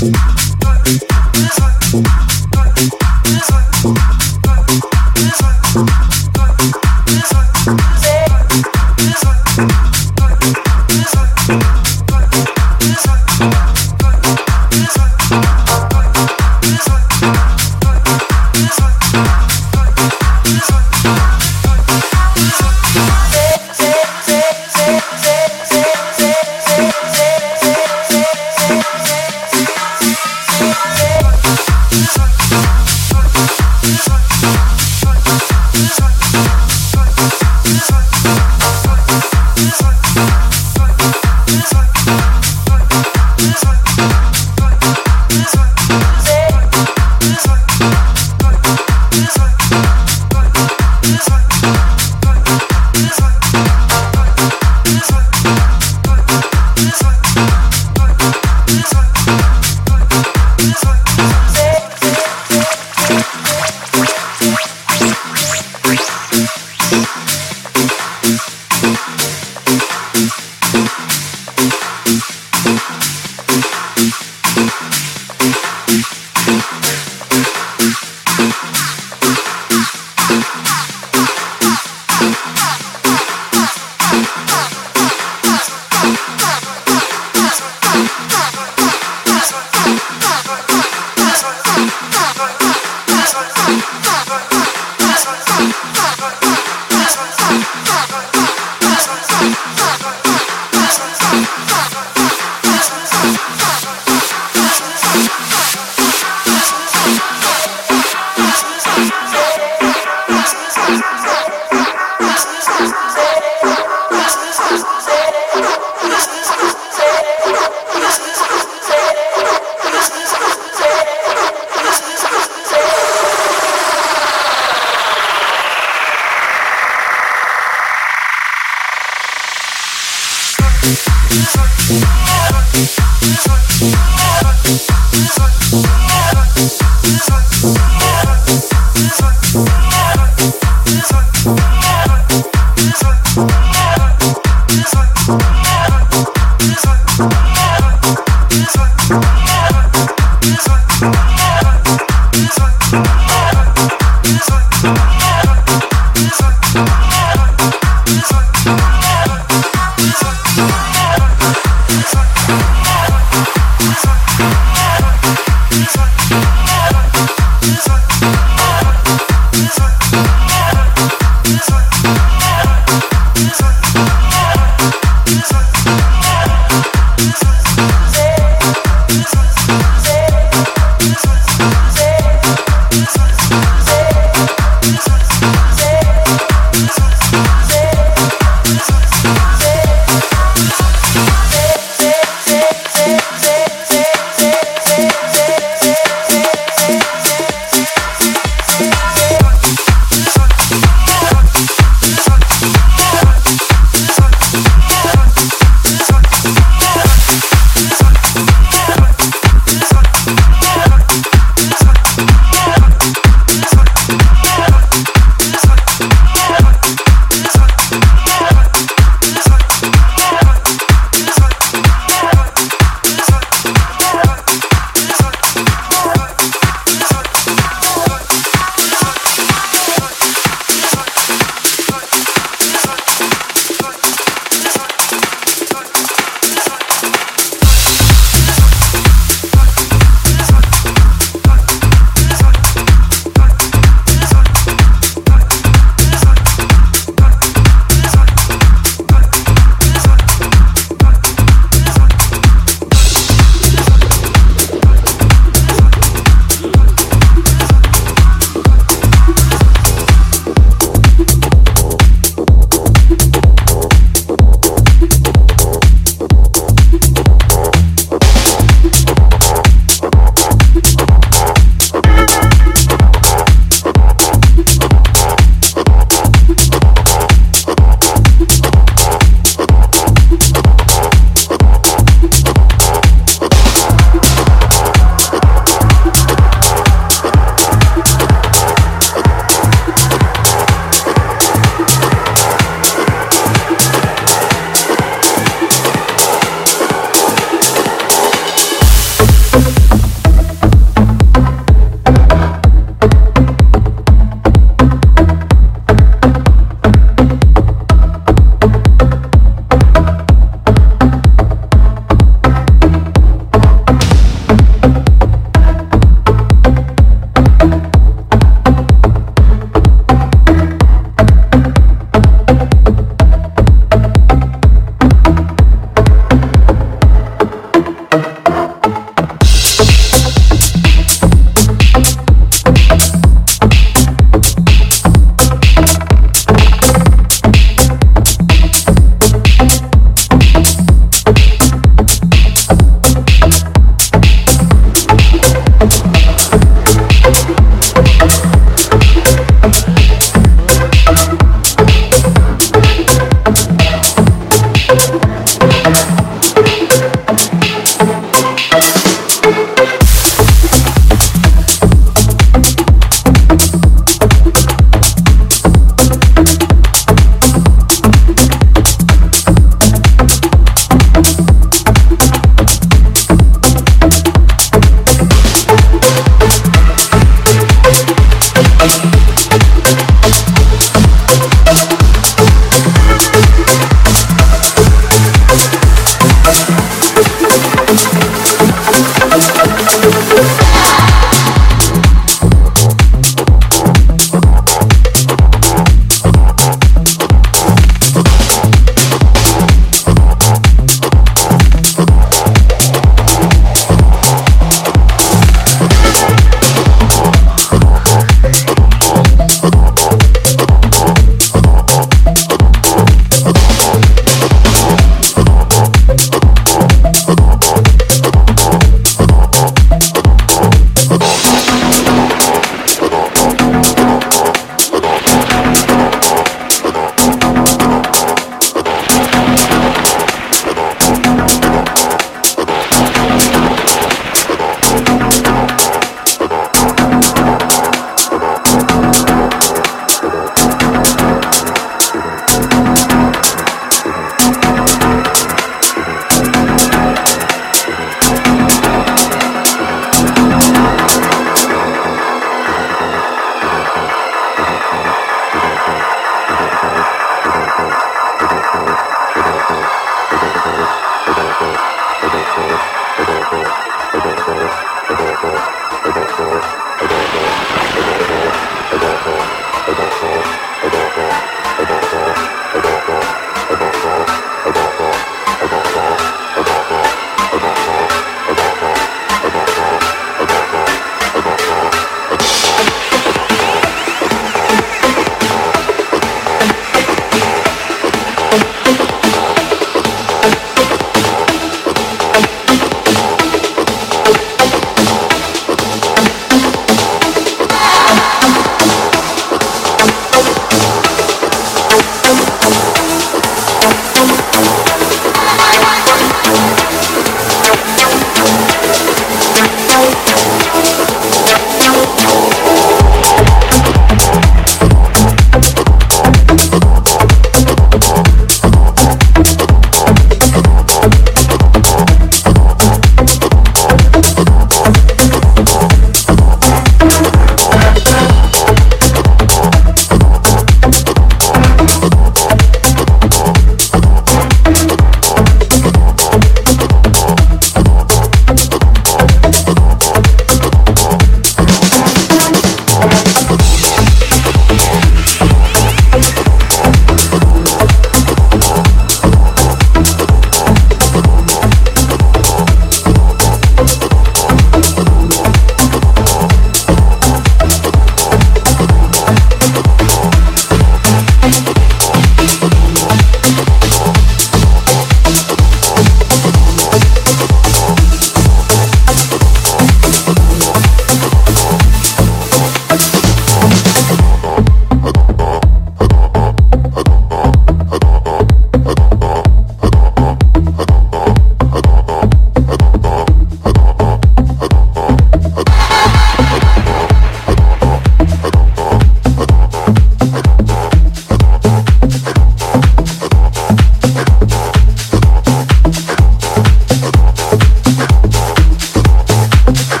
Thank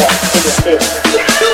best way to